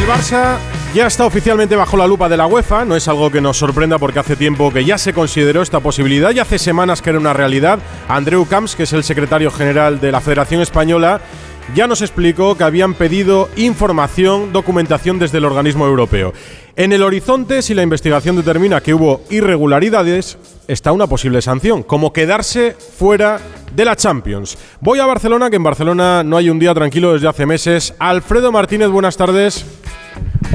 El Barça ya está oficialmente bajo la lupa de la UEFA, no es algo que nos sorprenda porque hace tiempo que ya se consideró esta posibilidad y hace semanas que era una realidad. Andreu Camps, que es el secretario general de la Federación Española, ya nos explicó que habían pedido información, documentación desde el organismo europeo. En el horizonte, si la investigación determina que hubo irregularidades, está una posible sanción, como quedarse fuera de la Champions. Voy a Barcelona, que en Barcelona no hay un día tranquilo desde hace meses. Alfredo Martínez, buenas tardes.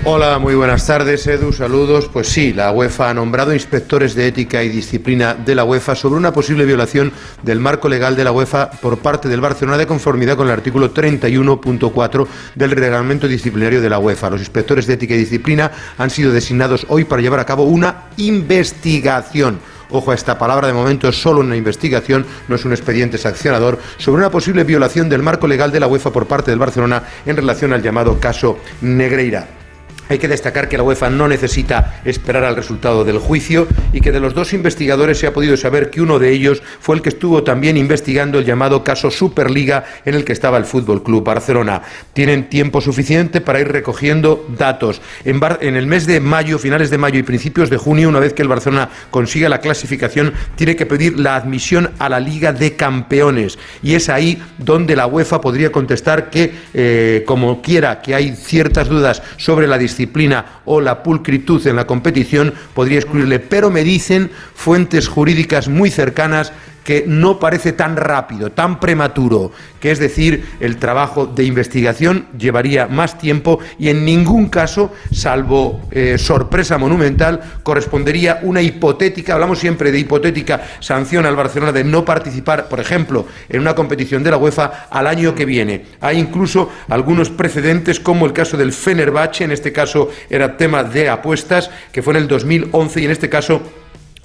Hola, muy buenas tardes, Edu. Saludos. Pues sí, la UEFA ha nombrado inspectores de ética y disciplina de la UEFA sobre una posible violación del marco legal de la UEFA por parte del Barcelona de conformidad con el artículo 31.4 del reglamento disciplinario de la UEFA. Los inspectores de ética y disciplina han sido designados hoy para llevar a cabo una investigación ojo a esta palabra, de momento es solo una investigación, no es un expediente sancionador, sobre una posible violación del marco legal de la UEFA por parte del Barcelona en relación al llamado caso Negreira. Hay que destacar que la UEFA no necesita esperar al resultado del juicio y que de los dos investigadores se ha podido saber que uno de ellos fue el que estuvo también investigando el llamado caso Superliga en el que estaba el Fútbol Club Barcelona. Tienen tiempo suficiente para ir recogiendo datos. En, en, el mes de mayo, finales de mayo y principios de junio, una vez que el Barcelona consiga la clasificación, tiene que pedir la admisión a la Liga de Campeones. Y es ahí donde la UEFA podría contestar que, eh, como quiera que hay ciertas dudas sobre la disciplina o la pulcritud en la competición, podría excluirle. Pero me dicen fuentes jurídicas muy cercanas que no parece tan rápido, tan prematuro, que es decir, el trabajo de investigación llevaría más tiempo y en ningún caso, salvo eh, sorpresa monumental, correspondería una hipotética, hablamos siempre de hipotética sanción al Barcelona de no participar, por ejemplo, en una competición de la UEFA al año que viene. Hay incluso algunos precedentes como el caso del Fenerbahce, en este caso era tema de apuestas, que fue en el 2011 y en este caso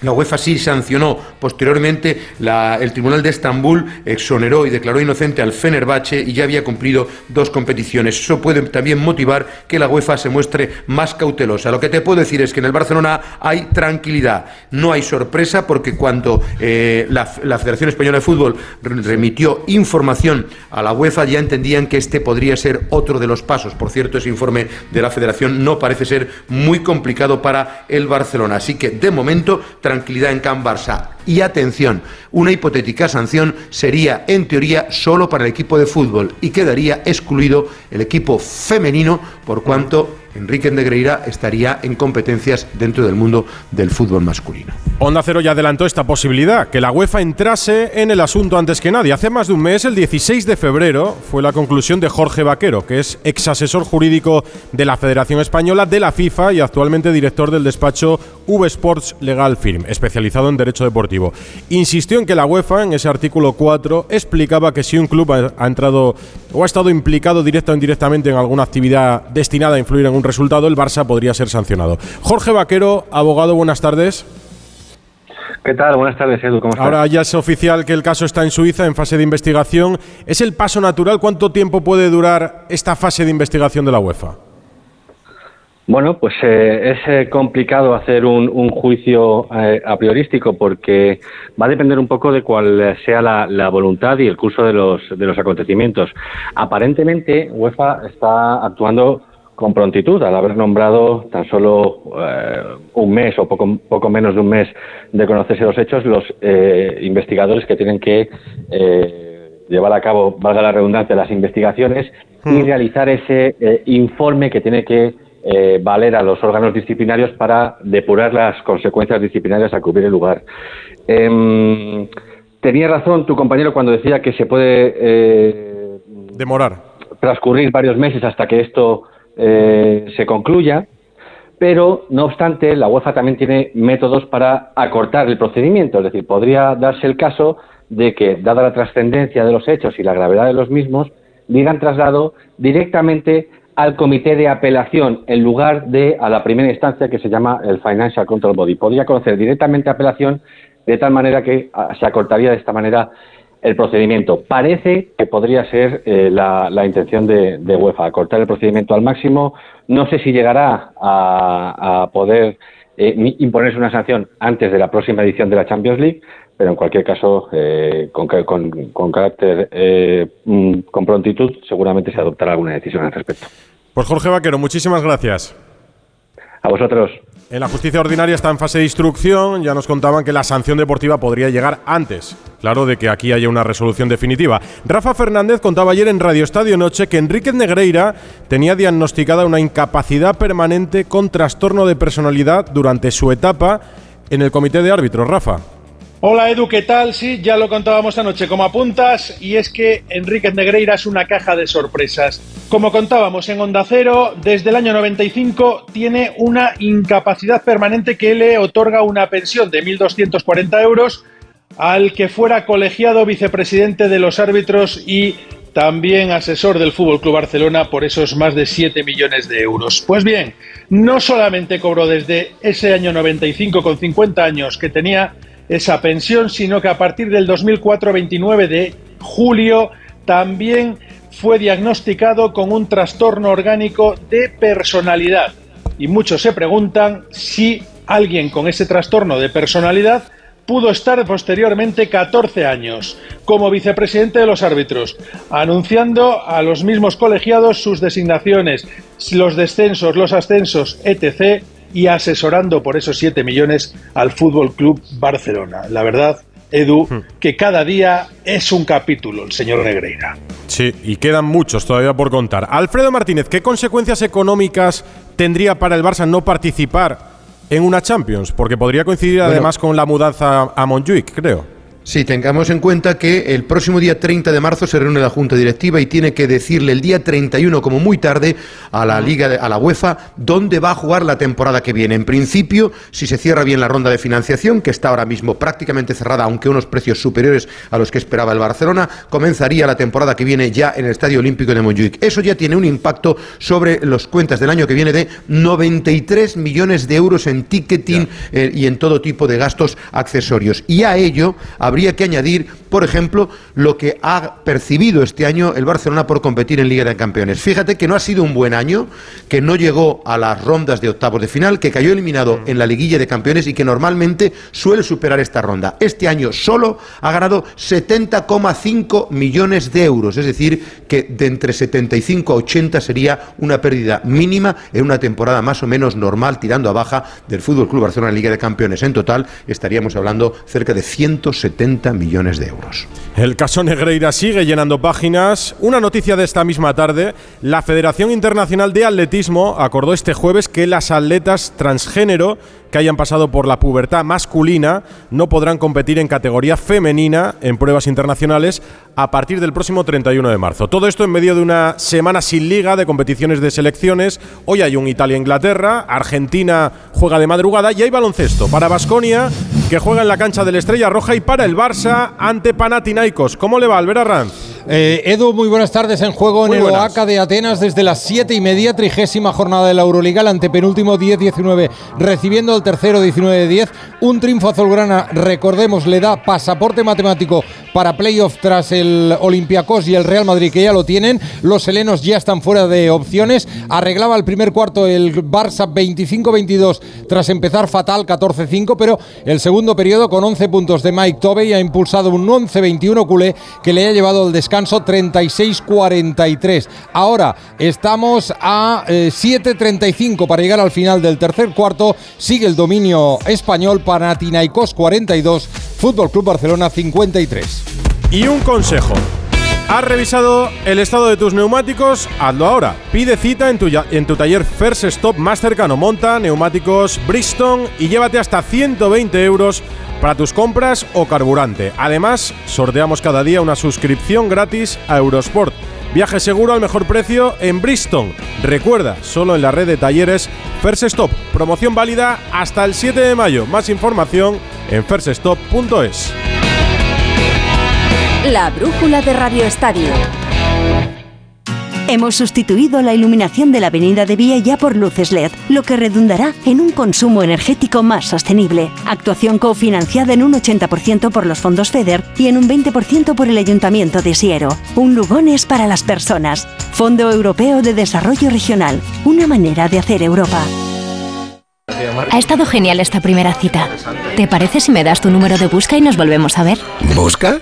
la UEFA sí sancionó posteriormente, el Tribunal de Estambul exoneró y declaró inocente al Fenerbahce y ya había cumplido dos competiciones. Eso puede también motivar que la UEFA se muestre más cautelosa. Lo que te puedo decir es que en el Barcelona hay tranquilidad, no hay sorpresa porque cuando eh, la, Federación Española de Fútbol remitió información a la UEFA ya entendían que este podría ser otro de los pasos. Por cierto, ese informe de la Federación no parece ser muy complicado para el Barcelona. Así que de momento tranquilidad en Can Barça. Y atención, una hipotética sanción sería en teoría solo para el equipo de fútbol y quedaría excluido el equipo femenino por cuanto Enrique Negreira estaría en competencias dentro del mundo del fútbol masculino. Onda Cero ya adelantó esta posibilidad, que la UEFA entrase en el asunto antes que nadie. Hace más de un mes, el 16 de febrero, fue la conclusión de Jorge Vaquero, que es ex asesor jurídico de la Federación Española, de la FIFA y actualmente director del despacho V Sports Legal Firm, especializado en derecho deportivo. Insistió en que la UEFA, en ese artículo 4, explicaba que si un club ha entrado o ha estado implicado directa o indirectamente en alguna actividad destinada a influir en un resultado, el Barça podría ser sancionado. Jorge Vaquero, abogado, buenas tardes. ¿Qué tal? Buenas tardes, Edu. ¿Cómo estás? Ahora ya es oficial que el caso está en Suiza en fase de investigación. ¿Es el paso natural? ¿Cuánto tiempo puede durar esta fase de investigación de la UEFA? Bueno, pues eh, es eh, complicado hacer un, juicio eh, a priorístico porque va a depender un poco de cuál sea la, voluntad y el curso de los, de los acontecimientos. Aparentemente, UEFA está actuando con prontitud al haber nombrado tan solo un mes o poco, poco menos de un mes de conocerse los hechos los investigadores que tienen que llevar a cabo, valga la redundancia, las investigaciones y hmm. realizar ese informe que tiene que eh, valer a los órganos disciplinarios para depurar las consecuencias disciplinarias a cubrir el lugar. Em, tenía razón tu compañero cuando decía que se puede eh, demorar transcurrir varios meses hasta que esto eh, se concluya, pero no obstante la UEFA también tiene métodos para acortar el procedimiento, es decir, podría darse el caso de que, dada la trascendencia de los hechos y la gravedad de los mismos, digan traslado directamente al comité de apelación en lugar de a la primera instancia que se llama el Financial Control Body. Podría conocer directamente apelación de tal manera que ah, se acortaría de esta manera el procedimiento. Parece que podría ser eh, la, intención de, UEFA, acortar el procedimiento al máximo. No sé si llegará a, poder eh, imponerse una sanción antes de la próxima edición de la Champions League, pero en cualquier caso, eh, con, con, carácter, mm, con prontitud, seguramente se adoptará alguna decisión al respecto. Pues Jorge Vaquero, muchísimas gracias. A vosotros. En la justicia ordinaria está en fase de instrucción. Ya nos contaban que la sanción deportiva podría llegar antes. Claro, de que aquí haya una resolución definitiva. Rafa Fernández contaba ayer en Radio Estadio Noche que Enrique Negreira tenía diagnosticada una incapacidad permanente con trastorno de personalidad durante su etapa en el comité de árbitros. Rafa. Hola Edu, ¿qué tal? Sí, ya lo contábamos anoche como apuntas y es que Enrique Negreira es una caja de sorpresas. Como contábamos en Onda Cero, desde el año 95 tiene una incapacidad permanente que le otorga una pensión de 1.240 euros al que fuera colegiado vicepresidente de los árbitros y también asesor del Fútbol Club Barcelona por esos más de 7 millones de euros. Pues bien, no solamente cobró desde ese año 95 con 50 años que tenía esa pensión, sino que a partir del 2004, 29 de julio, también fue diagnosticado con un trastorno orgánico de personalidad. Y muchos se preguntan si alguien con ese trastorno de personalidad pudo estar posteriormente 14 años como vicepresidente de los árbitros, anunciando a los mismos colegiados sus designaciones, los descensos, los ascensos, etc., y asesorando por esos 7 millones al Fútbol Club Barcelona. La verdad, Edu, hmm. que cada día es un capítulo el señor Negreira. Sí, y quedan muchos todavía por contar. Alfredo Martínez, ¿qué consecuencias económicas tendría para el Barça no participar en una Champions? Porque podría coincidir además con la mudanza a Montjuic, creo. Sí, tengamos en cuenta que el próximo día 30 de marzo se reúne la Junta Directiva y tiene que decirle el día 31 como muy tarde a la Liga a la UEFA dónde va a jugar la temporada que viene. En principio, si se cierra bien la ronda de financiación, que está ahora mismo prácticamente cerrada, aunque unos precios superiores a los que esperaba el Barcelona, comenzaría la temporada que viene ya en el Estadio Olímpico de Montjuic. Eso ya tiene un impacto sobre las cuentas del año que viene de 93 millones de euros en ticketing eh, y en todo tipo de gastos accesorios. Y a ello habría habría que añadir, por ejemplo, lo que ha percibido este año el Barcelona por competir en Liga de Campeones. Fíjate que no ha sido un buen año, que no llegó a las rondas de octavos de final, que cayó eliminado mm. en la liguilla de campeones y que normalmente suele superar esta ronda. Este año solo ha ganado 70,5 millones de euros, es decir, que de entre 75 a 80 sería una pérdida mínima en una temporada más o menos normal, tirando a baja del Fútbol Club Barcelona en Liga de Campeones. En total estaríamos hablando cerca de 170 millones de euros. El caso Negreira sigue llenando páginas. Una noticia de esta misma tarde, la Federación Internacional de Atletismo acordó este jueves que las atletas transgénero que hayan pasado por la pubertad masculina no podrán competir en categoría femenina en pruebas internacionales a partir del próximo 31 de marzo. Todo esto en medio de una semana sin liga de competiciones de selecciones. Hoy hay un Italia-Inglaterra, Argentina juega de madrugada y hay baloncesto para Basconia que juega en la cancha de la Estrella Roja y para el Barça ante Panathinaikos. ¿Cómo le va, Albert Arranz? Eh, Edu, muy buenas tardes en juego en el OACA de Atenas desde las 7 y media, trigésima jornada de la Euroliga, el antepenúltimo 10-19, recibiendo el tercero 19-10. Un triunfo azulgrana, recordemos, le da pasaporte matemático para playoff tras el Olympiacos y el Real Madrid, que ya lo tienen. Los helenos ya están fuera de opciones. Arreglaba el primer cuarto el Barça 25-22 tras empezar fatal 14-5, pero el segundo periodo con 11 puntos de Mike Tobey ha impulsado un 11-21 culé que le ha llevado al descanso descanso 36-43. Ahora estamos a 7-35 eh, para llegar al final del tercer cuarto. Sigue el dominio español Panathinaikos 42, Fútbol Club Barcelona 53. Y un consejo. ¿Has revisado el estado de tus neumáticos? Hazlo ahora. Pide cita en tu, taller First Stop más cercano. Monta neumáticos Bristol y llévate hasta 120 euros para tus compras o carburante. Además, sorteamos cada día una suscripción gratis a Eurosport. Viaje seguro al mejor precio en Bristol. Recuerda, solo en la red de talleres First Stop. Promoción válida hasta el 7 de mayo. Más información en firststop.es. La brújula de Radio Estadio. Hemos sustituido la iluminación de la avenida de Vía ya por luces LED, lo que redundará en un consumo energético más sostenible. Actuación cofinanciada en un 80% por los fondos FEDER y en un 20% por el Ayuntamiento de Siero. Un Lugones para las personas. Fondo Europeo de Desarrollo Regional. Una manera de hacer Europa. Ha estado genial esta primera cita. ¿Te parece si me das tu número de busca y nos volvemos a ver? ¿Busca?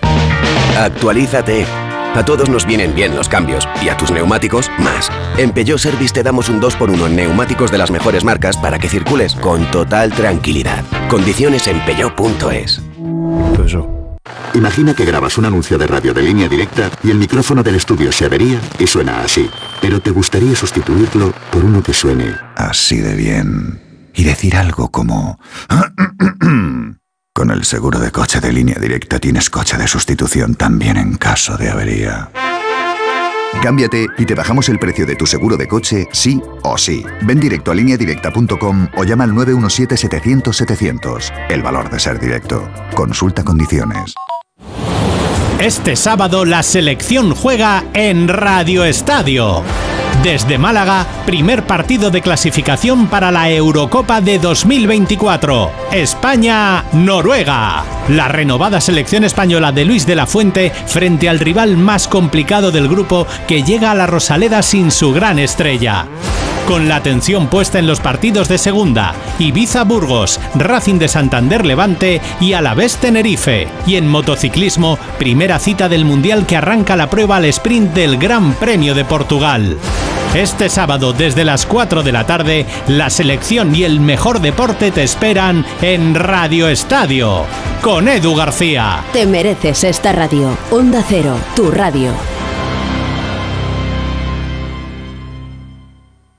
Actualízate. A todos nos vienen bien los cambios y a tus neumáticos más. En Peugeot Service te damos un 2x1 en neumáticos de las mejores marcas para que circules con total tranquilidad. Condiciones en peugeot.es. Imagina que grabas un anuncio de radio de línea directa y el micrófono del estudio se avería y suena así. Pero te gustaría sustituirlo por uno que suene así de bien. Y decir algo como... Con el seguro de coche de línea directa tienes coche de sustitución también en caso de avería. Cámbiate y te bajamos el precio de tu seguro de coche, sí o sí. Ven directo a lineadirecta.com o llama al 917-700-700. El valor de ser directo. Consulta condiciones. Este sábado la selección juega en Radio Estadio. Desde Málaga, primer partido de clasificación para la Eurocopa de 2024. España-Noruega. La renovada selección española de Luis de la Fuente frente al rival más complicado del grupo que llega a la Rosaleda sin su gran estrella con la atención puesta en los partidos de segunda, Ibiza Burgos, Racing de Santander Levante y Alavés Tenerife. Y en motociclismo, primera cita del Mundial que arranca la prueba al sprint del Gran Premio de Portugal. Este sábado desde las 4 de la tarde, la selección y el mejor deporte te esperan en Radio Estadio, con Edu García. Te mereces esta radio. Onda Cero, tu radio.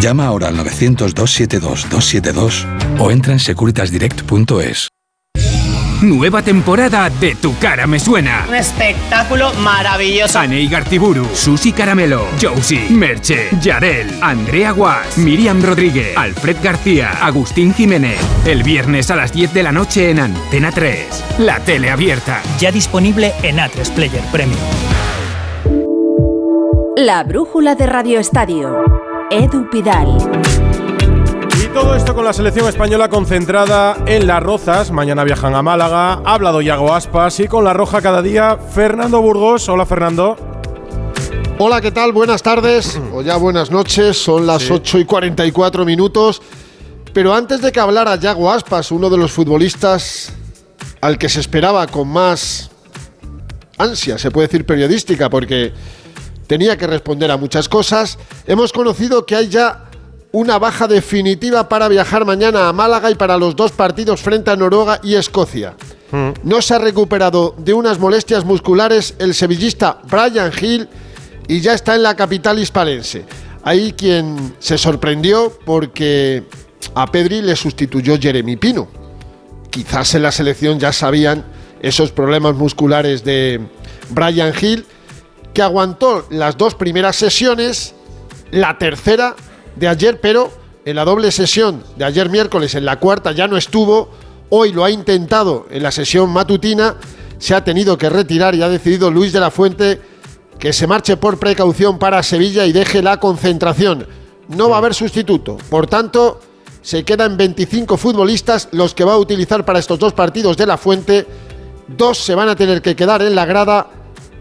Llama ahora al 900-272-272 o entra en securitasdirect.es. Nueva temporada de Tu cara me suena. Un espectáculo maravilloso. Anei Gartiburu, Susi Caramelo, Josie, Merche, Yarel, Andrea Guas, Miriam Rodríguez, Alfred García, Agustín Jiménez. El viernes a las 10 de la noche en Antena 3. La tele abierta. Ya disponible en A3 Player Premium. La brújula de Radio Estadio. Edu Pidal. Y todo esto con la selección española concentrada en las Rozas. Mañana viajan a Málaga. Ha hablado Yago Aspas y con la Roja cada día Fernando Burgos. Hola Fernando. Hola, ¿qué tal? Buenas tardes o ya buenas noches. Son las 8 y 44 minutos. Pero antes de que hablara Yago Aspas, uno de los futbolistas al que se esperaba con más ansia, se puede decir periodística, porque tenía que responder a muchas cosas, hemos conocido que hay ya una baja definitiva para viajar mañana a Málaga y para los dos partidos frente a Noruega y Escocia. No se ha recuperado de unas molestias musculares el sevillista Brian Hill y ya está en la capital hispalense. Ahí quien se sorprendió porque a Pedri le sustituyó Jeremy Pino. Quizás en la selección ya sabían esos problemas musculares de Brian Hill, que aguantó las dos primeras sesiones, la tercera de ayer, pero en la doble sesión de ayer miércoles, en la cuarta ya no estuvo, hoy lo ha intentado en la sesión matutina, se ha tenido que retirar y ha decidido Luis de la Fuente que se marche por precaución para Sevilla y deje la concentración. No va a haber sustituto, por tanto, se quedan 25 futbolistas los que va a utilizar para estos dos partidos de la Fuente. Dos se van a tener que quedar en la grada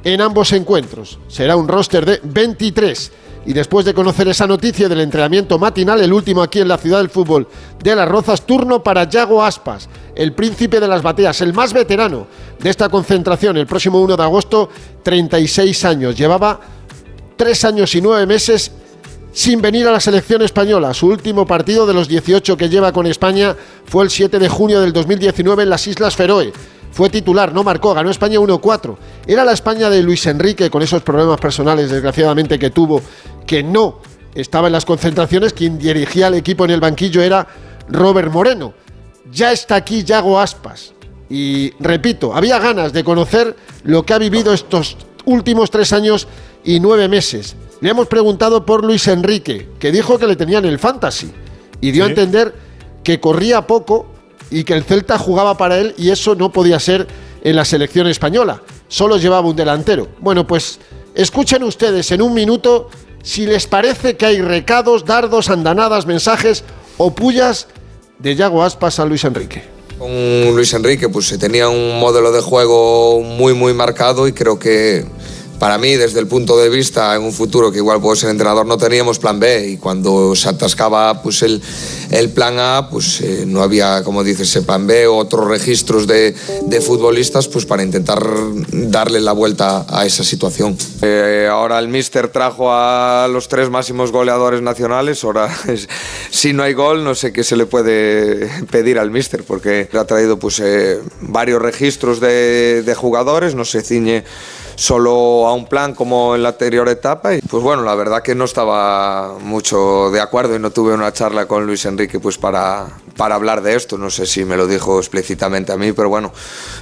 en ambos encuentros. Será un roster de 23. Y después de conocer esa noticia del entrenamiento matinal, el último aquí en la ciudad del fútbol de Las Rozas, turno para Yago Aspas, el príncipe de las bateas, el más veterano de esta concentración, el próximo 1 de agosto, 36 años. Llevaba tres años y nueve meses sin venir a la selección española. Su último partido de los 18 que lleva con España fue el 7 de junio del 2019 en las Islas Feroe. Fue titular, no marcó, ganó España 1-4. Era la España de Luis Enrique, con esos problemas personales, desgraciadamente, que tuvo, que no estaba en las concentraciones. Quien dirigía al equipo en el banquillo era Robert Moreno. Ya está aquí Yago Aspas. Y repito, había ganas de conocer lo que ha vivido estos últimos tres años y nueve meses. Le hemos preguntado por Luis Enrique, que dijo que le tenían el fantasy y dio a entender que corría poco y que el Celta jugaba para él y eso no podía ser en la selección española. Solo llevaba un delantero. Bueno, pues escuchen ustedes en un minuto si les parece que hay recados, dardos, andanadas, mensajes o pullas de Yago Aspas a Luis Enrique. Con Luis Enrique pues se tenía un modelo de juego muy muy marcado y creo que para mí, desde el punto de vista en un futuro que igual puedo ser entrenador, no teníamos plan B. Y cuando se atascaba pues, el, el plan A, pues eh, no había, como dices, plan B o otros registros de, de, futbolistas pues, para intentar darle la vuelta a esa situación. Eh, ahora el míster trajo a los tres máximos goleadores nacionales, ahora si no hay gol no sé qué se le puede pedir al míster porque ha traído pues, eh, varios registros de, de jugadores, no se ciñe solo a un plan como en la anterior etapa y pues bueno, la verdad que no estaba mucho de acuerdo y no tuve una charla con Luis Enrique pues para, para hablar de esto, no sé si me lo dijo explícitamente a mí, pero bueno,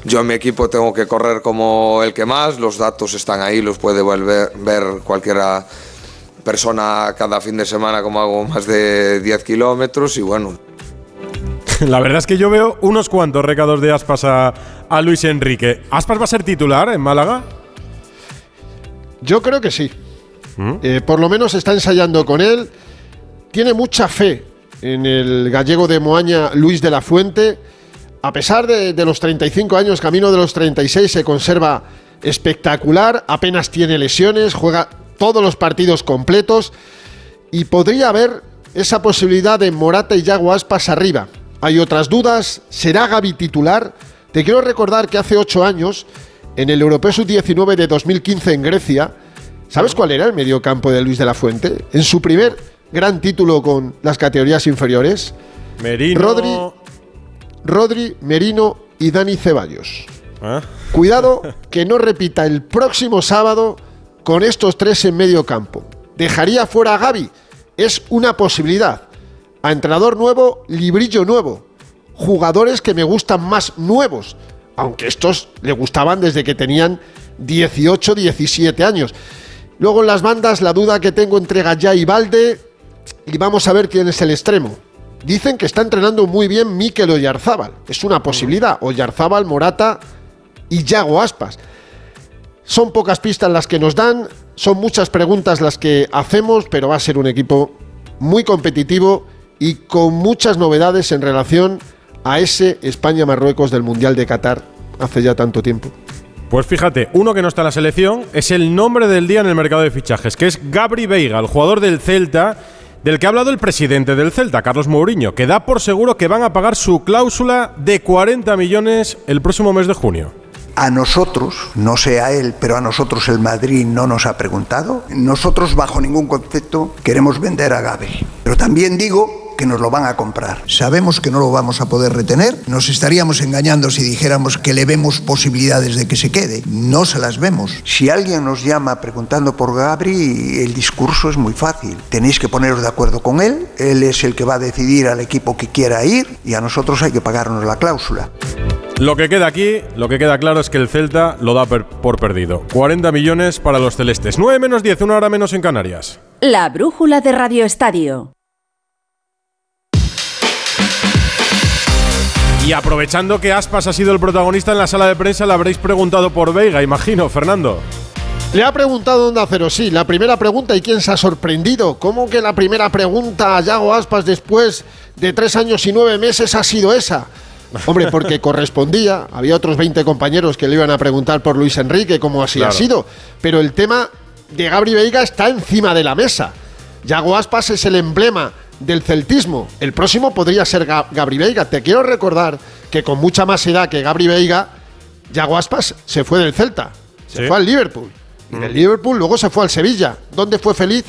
yo en mi equipo tengo que correr como el que más, los datos están ahí, los puede volver, ver cualquiera persona cada fin de semana como hago más de 10 kilómetros y bueno, la verdad es que yo veo unos cuantos recados de Aspas a, a, Luis Enrique. ¿Aspas va a ser titular en Málaga? Yo creo que sí. ¿Mm? Eh, por lo menos está ensayando con él. Tiene mucha fe en el gallego de Moaña, Luis de la Fuente. A pesar de, de, los 35 años, camino de los 36, se conserva espectacular. Apenas tiene lesiones, juega todos los partidos completos. Y podría haber esa posibilidad de Morata y Yago Aspas arriba. Hay otras dudas. ¿Será Gaby titular? Te quiero recordar que hace 8 años en el Europeo Sub-19 de 2015 en Grecia, ¿sabes cuál era el mediocampo de Luis de la Fuente? En su primer gran título con las categorías inferiores. Merino. Rodri, Rodri Merino y Dani Ceballos. ¿Ah? Cuidado que no repita el próximo sábado con estos tres en medio campo. ¿Dejaría fuera a Gaby? Es una posibilidad. A entrenador nuevo, librillo nuevo. Jugadores que me gustan más nuevos aunque estos le gustaban desde que tenían 18, 17 años. Luego en las bandas la duda que tengo entre Gallá y Valde y vamos a ver quién es el extremo. Dicen que está entrenando muy bien Mikel Oyarzábal. Es una posibilidad. Oyarzábal, Morata y Yago Aspas. Son pocas pistas las que nos dan, son muchas preguntas las que hacemos, pero va a ser un equipo muy competitivo y con muchas novedades en relación a ese España-Marruecos del Mundial de Qatar hace ya tanto tiempo? Pues fíjate, uno que no está en la selección es el nombre del día en el mercado de fichajes, que es Gabri Veiga, el jugador del Celta, del que ha hablado el presidente del Celta, Carlos Mourinho, que da por seguro que van a pagar su cláusula de 40 millones el próximo mes de junio. A nosotros, no sé a él, pero a nosotros el Madrid no nos ha preguntado. Nosotros bajo ningún concepto queremos vender a Gabri. Pero también digo que nos lo van a comprar. Sabemos que no lo vamos a poder retener. Nos estaríamos engañando si dijéramos que le vemos posibilidades de que se quede. No se las vemos. Si alguien nos llama preguntando por Gabri, el discurso es muy fácil. Tenéis que poneros de acuerdo con él. Él es el que va a decidir al equipo que quiera ir y a nosotros hay que pagarnos la cláusula. Lo que queda aquí, lo que queda claro es que el Celta lo da por perdido. 40 millones para los celestes. 9 menos 10, una hora menos en Canarias. La brújula de Radio Estadio. Y aprovechando que Aspas ha sido el protagonista en la sala de prensa, le habréis preguntado por Veiga, imagino, Fernando. Le ha preguntado Onda Cero, sí, la primera pregunta y quién se ha sorprendido. ¿Cómo que la primera pregunta a Yago Aspas después de tres años y nueve meses ha sido esa? Hombre, porque correspondía, había otros 20 compañeros que le iban a preguntar por Luis Enrique, cómo así ha sido, pero el tema de Gabri Veiga está encima de la mesa. Yago Aspas es el emblema del celtismo. El próximo podría ser Gabri Veiga. Te quiero recordar que con mucha más edad que Gabri Veiga, Yago Aspas se fue del Celta. Se fue al Liverpool. Y del. Liverpool luego se fue al Sevilla. ¿Dónde fue feliz?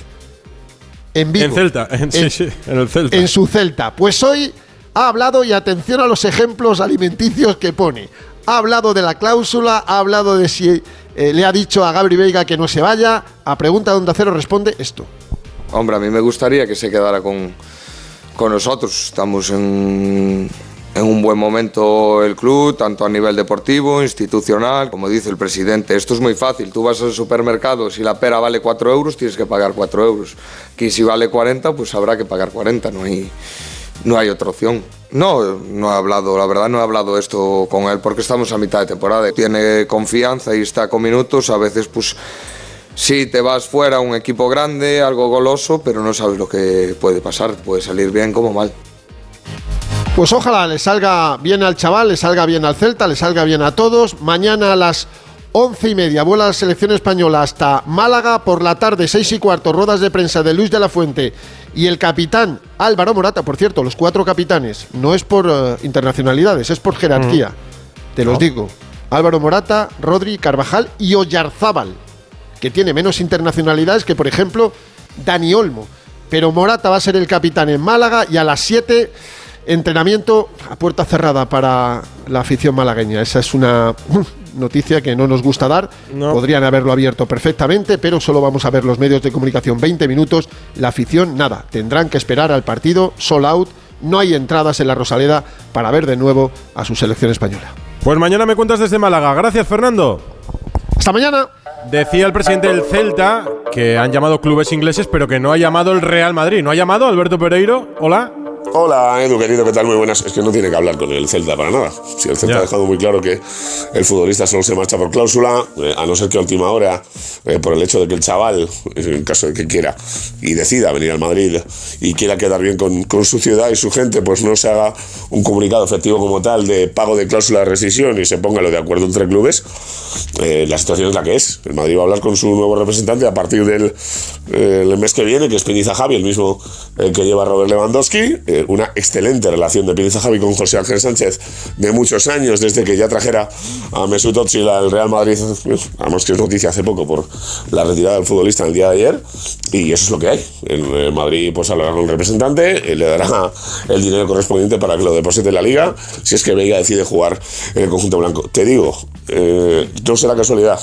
En Vigo. En Celta, en, el Celta. En su Celta. Pues hoy ha hablado, y atención a los ejemplos alimenticios que pone. Ha hablado de la cláusula, ha hablado de si eh, le ha dicho a Gabri Veiga que no se vaya. A pregunta donde Acero responde esto. Hombre, a mí me gustaría que se quedara con, con nosotros. Estamos en, en un buen momento el club, tanto a nivel deportivo, institucional, como dice el presidente. Esto es muy fácil. Tú vas al supermercado, si la pera vale 4 euros, tienes que pagar 4 euros. Que si vale 40, pues habrá que pagar 40. No hay, no hay otra opción. No, no he hablado, la verdad no he hablado esto con él porque estamos a mitad de temporada. Tiene confianza y está con minutos. A veces, pues Sí, te vas fuera a un equipo grande, algo goloso, pero no sabes lo que puede pasar. Puede salir bien como mal. Pues ojalá le salga bien al chaval, le salga bien al Celta, le salga bien a todos. Mañana a las once y media vuela la selección española hasta Málaga. Por la tarde, seis y cuarto, ruedas de prensa de Luis de la Fuente y el capitán Álvaro Morata. Por cierto, los cuatro capitanes, no es por eh, internacionalidades, es por jerarquía. Mm. Te los digo. Álvaro Morata, Rodri, Carvajal y Oyarzábal, que tiene menos internacionalidades que, por ejemplo, Dani Olmo. Pero Morata va a ser el capitán en Málaga y a las 7 Entrenamiento a puerta cerrada para la afición malagueña. Esa es una noticia que no nos gusta dar. Podrían haberlo abierto perfectamente, pero solo vamos a ver los medios de comunicación 20 minutos. La afición, nada. Tendrán que esperar al partido, sold out. No hay entradas en la Rosaleda para ver de nuevo a su selección española. Pues mañana me cuentas desde Málaga. Gracias, Fernando. Hasta mañana. Decía el presidente del Celta que han llamado clubes ingleses, pero que no ha llamado el Real Madrid. ¿No ha llamado Alberto Pereiro? Hola. Hola Edu, querido, ¿qué tal? Muy buenas. Es que no tiene que hablar con el Celta para nada. Si el Celta ha dejado muy claro que el futbolista solo se marcha por cláusula, eh, a no ser que a última hora, eh, por el hecho de que el chaval, en caso de que quiera y decida venir al Madrid y quiera quedar bien con, su ciudad y su gente, pues no se haga un comunicado efectivo como tal de pago de cláusula de rescisión y se ponga lo de acuerdo entre clubes, eh, la situación es la que es. El Madrid va a hablar con su nuevo representante a partir del mes que viene, que es Peniza Javi, el mismo que lleva Robert Lewandowski una excelente relación de Piniza Javi con José Ángel Sánchez de muchos años, desde que ya trajera a Mesut Özil al Real Madrid, vamos que es noticia hace poco por la retirada del futbolista el día de ayer, y eso es lo que hay. En Madrid pues hablará con el representante, le dará el dinero correspondiente para que lo deposite en la liga, si es que Vega decide jugar en el conjunto blanco. Te digo, eh, no será casualidad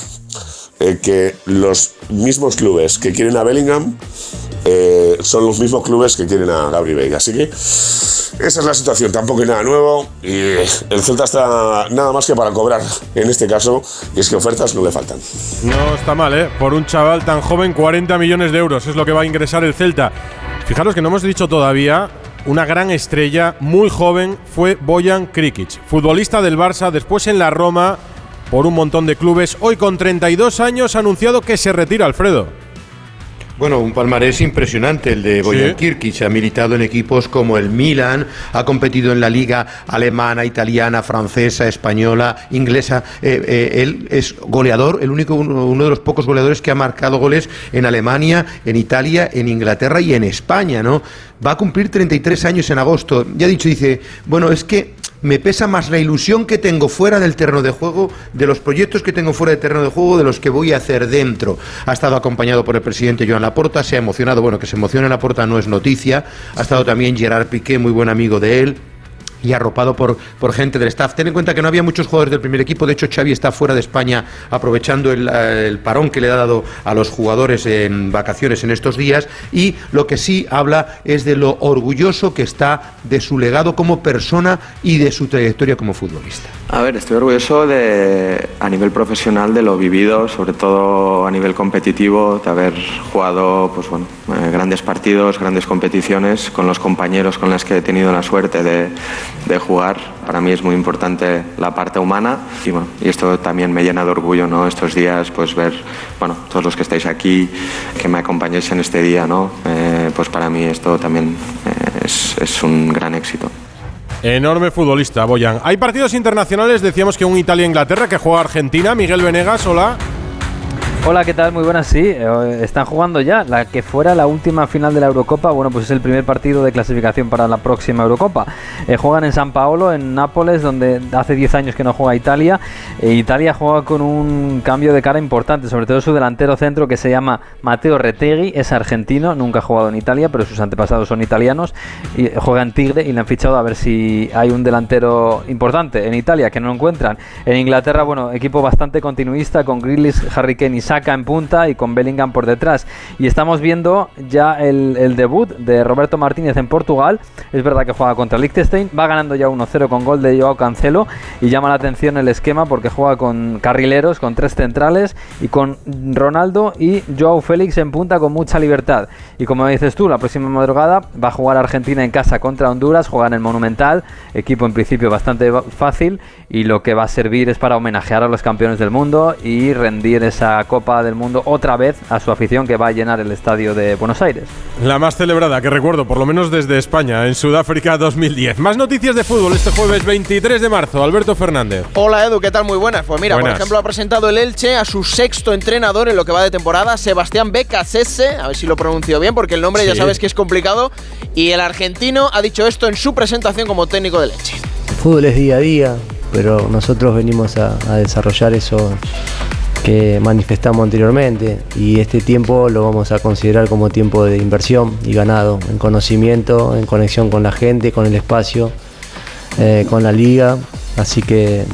eh, que los mismos clubes que quieren a Bellingham eh, son los mismos clubes que quieren a Gabri Veiga. Así que esa es la situación, tampoco hay nada nuevo y el Celta está nada más que para cobrar en este caso y es que ofertas no le faltan. No está mal, ¿eh? Por un chaval tan joven, 40 millones de euros es lo que va a ingresar el Celta. Fijaros que no hemos dicho todavía una gran estrella, muy joven, fue Boyan Krikic, futbolista del Barça, después en la Roma, por un montón de clubes. Hoy con 32 años ha anunciado que se retira Alfredo. Bueno, un palmarés impresionante el de Boyan Kirkic. Ha militado en equipos como el Milan, ha competido en la liga alemana, italiana, francesa, española, inglesa. Eh, eh, él es goleador, el único uno de los pocos goleadores que ha marcado goles en Alemania, en Italia, en Inglaterra y en España, ¿no? Va a cumplir 33 años en agosto. Ya dicho, dice, bueno, es que me pesa más la ilusión que tengo fuera del terreno de juego, de los proyectos que tengo fuera del terreno de juego, de los que voy a hacer dentro. Ha estado acompañado por el presidente Joan Laporta, se ha emocionado, bueno, que se emocione Laporta no es noticia. Ha estado también Gerard Piqué, muy buen amigo de él y arropado por, por gente del staff. Ten en cuenta que no había muchos jugadores del primer equipo, de hecho Xavi está fuera de España aprovechando el, el, parón que le ha dado a los jugadores en vacaciones en estos días y lo que sí habla es de lo orgulloso que está de su legado como persona y de su trayectoria como futbolista. A ver, estoy orgulloso de a nivel profesional de lo vivido, sobre todo a nivel competitivo, de haber jugado pues bueno, eh, grandes partidos, grandes competiciones con los compañeros con los que he tenido la suerte de de jugar. Para mí es muy importante la parte humana y, bueno, y esto también me llena de orgullo, ¿no? Estos días, pues ver, bueno, todos los que estáis aquí, que me acompañéis en este día, ¿no? Eh, pues para mí esto también eh, es, es un gran éxito. Enorme futbolista, Boyan. Hay partidos internacionales, decíamos que un Italia-Inglaterra que juega Argentina. Miguel Venegas, hola. Hola, ¿qué tal? Muy buenas, sí. Eh, están jugando ya la que fuera la última final de la Eurocopa. Bueno, pues es el primer partido de clasificación para la próxima Eurocopa. Eh, juegan en San Paolo, en Nápoles, donde hace 10 años que no juega Italia. E Italia juega con un cambio de cara importante, sobre todo su delantero centro que se llama Matteo Retegui, es argentino, nunca ha jugado en Italia, pero sus antepasados son italianos. Y juega en Tigre y le han fichado a ver si hay un delantero importante en Italia que no lo encuentran. En Inglaterra, bueno, equipo bastante continuista con Grealish, Harry Kane y saca en punta y con Bellingham por detrás. Y estamos viendo ya el, debut de Roberto Martínez en Portugal. Es verdad que juega contra Liechtenstein, va ganando ya 1-0 con gol de Joao Cancelo y llama la atención el esquema porque juega con carrileros, con tres centrales y con Ronaldo y Joao Félix en punta con mucha libertad. Y como dices tú, la próxima madrugada va a jugar Argentina en casa contra Honduras, juega en el Monumental, equipo en principio bastante fácil y lo que va a servir es para homenajear a los campeones del mundo y rendir esa copa Copa del Mundo otra vez a su afición que va a llenar el estadio de Buenos Aires. La más celebrada que recuerdo, por lo menos desde España, en Sudáfrica 2010. Más noticias de fútbol este jueves 23 de marzo. Alberto Fernández. Hola Edu, ¿qué tal? Muy buenas. Pues mira, Buenas. por ejemplo, ha presentado el Elche a su sexto entrenador en lo que va de temporada, Sebastián Becasese, a ver si lo pronuncio bien, porque el nombre ya sabes que es complicado. Y el argentino ha dicho esto en su presentación como técnico del Elche. El fútbol es día a día, pero nosotros venimos a, a desarrollar eso que manifestamos anteriormente y este tiempo lo vamos a considerar como tiempo de inversión y ganado en conocimiento, en conexión con la gente, con el espacio, eh, con la liga, así que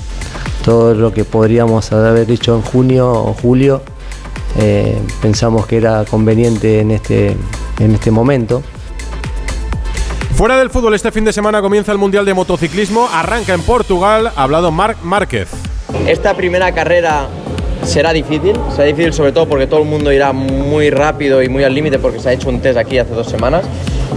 todo lo que podríamos haber hecho en junio o julio eh, pensamos que era conveniente en este, en este momento. Fuera del fútbol, este fin de semana comienza el Mundial de Motociclismo. Arranca en Portugal. Ha hablado Marc Márquez. Esta primera carrera será difícil, será difícil sobre todo porque todo el mundo irá muy rápido y muy al límite porque se ha hecho un test aquí hace dos semanas.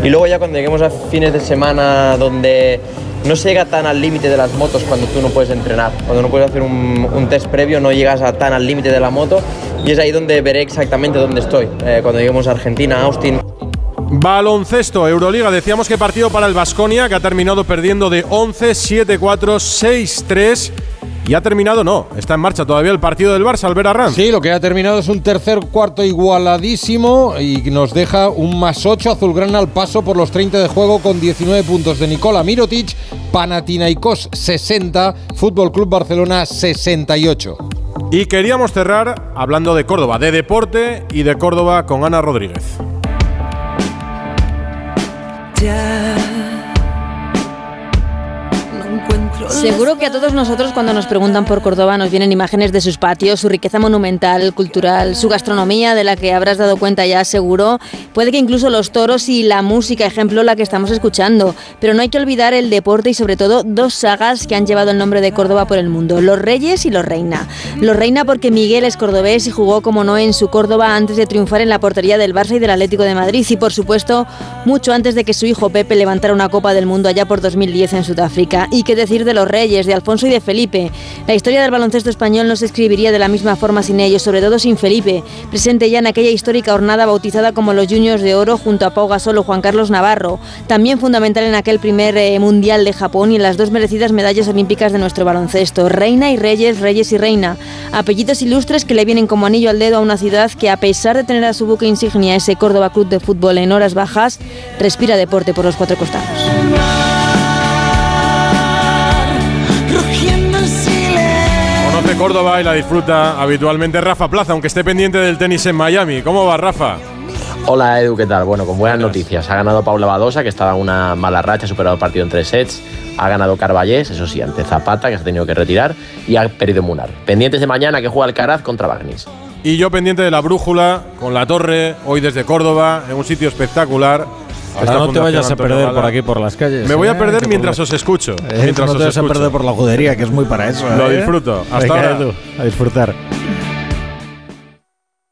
Y luego ya cuando lleguemos a fines de semana donde no se llega tan al límite de las motos cuando tú no puedes entrenar, cuando no puedes hacer un, un test previo, no llegas a tan al límite de la moto y es ahí donde veré exactamente dónde estoy. Eh, cuando lleguemos a Argentina, Austin, Baloncesto, Euroliga. Decíamos que partido para el Vasconia, que ha terminado perdiendo de 11, 7-4, 6-3. Y ha terminado, no, está en marcha todavía el partido del Barça, Albert Arranz. Sí, lo que ha terminado es un tercer cuarto igualadísimo y nos deja un más 8 azulgrana al paso por los 30 de juego con 19 puntos de Nicola Mirotic, Panathinaikos 60, Fútbol Club Barcelona 68. Y queríamos cerrar hablando de Córdoba, de deporte y de Córdoba con Ana Rodríguez. Seguro que a todos nosotros cuando nos preguntan por Córdoba nos vienen imágenes de sus patios, su riqueza monumental, cultural, su gastronomía de la que habrás dado cuenta ya seguro. Puede que incluso los toros y la música, ejemplo la que estamos escuchando. Pero no hay que olvidar el deporte y sobre todo dos sagas que han llevado el nombre de Córdoba por el mundo, Los Reyes y Los Reina. Los Reina porque Miguel es cordobés y jugó como no en su Córdoba antes de triunfar en la portería del Barça y del Atlético de Madrid y por supuesto mucho antes de que su hijo Pepe levantara una Copa del Mundo allá por 2010 en Sudáfrica. Y qué decir de los Reyes, de Alfonso y de Felipe. La historia del baloncesto español no se escribiría de la misma forma sin ellos, sobre todo sin Felipe, presente ya en aquella histórica jornada bautizada como los Juniors de Oro junto a Pau Gasol o Juan Carlos Navarro, también fundamental en aquel primer eh, Mundial de Japón y en las dos merecidas medallas olímpicas de nuestro baloncesto. Reina y Reyes, Reyes y Reina, apellidos ilustres que le vienen como anillo al dedo a una ciudad que a pesar de tener a su buque insignia ese Córdoba Club de Fútbol en horas bajas, respira deporte por los cuatro costados. Córdoba y la disfruta habitualmente Rafa Plaza, aunque esté pendiente del tenis en Miami. ¿Cómo va, Rafa? Hola Edu, ¿qué tal? Bueno, con buenas noticias. Ha ganado Paula Badosa, que estaba en una mala racha, ha superado el partido en tres sets. Ha ganado Carballés, eso sí, ante Zapata, que se ha tenido que retirar. Y ha perdido Munar. Pendientes de mañana que juega Alcaraz contra Bagnis. Y yo pendiente de la brújula, con la torre, hoy desde Córdoba, en un sitio espectacular. Ahora no te vayas a perder por aquí por las calles. Me voy a ¿eh? perder mientras os escucho. Eh, mientras no os te vas a perder por la judería, que es muy para eso. Lo ¿eh? disfruto. Hasta Venga, ahora. Edu, a disfrutar.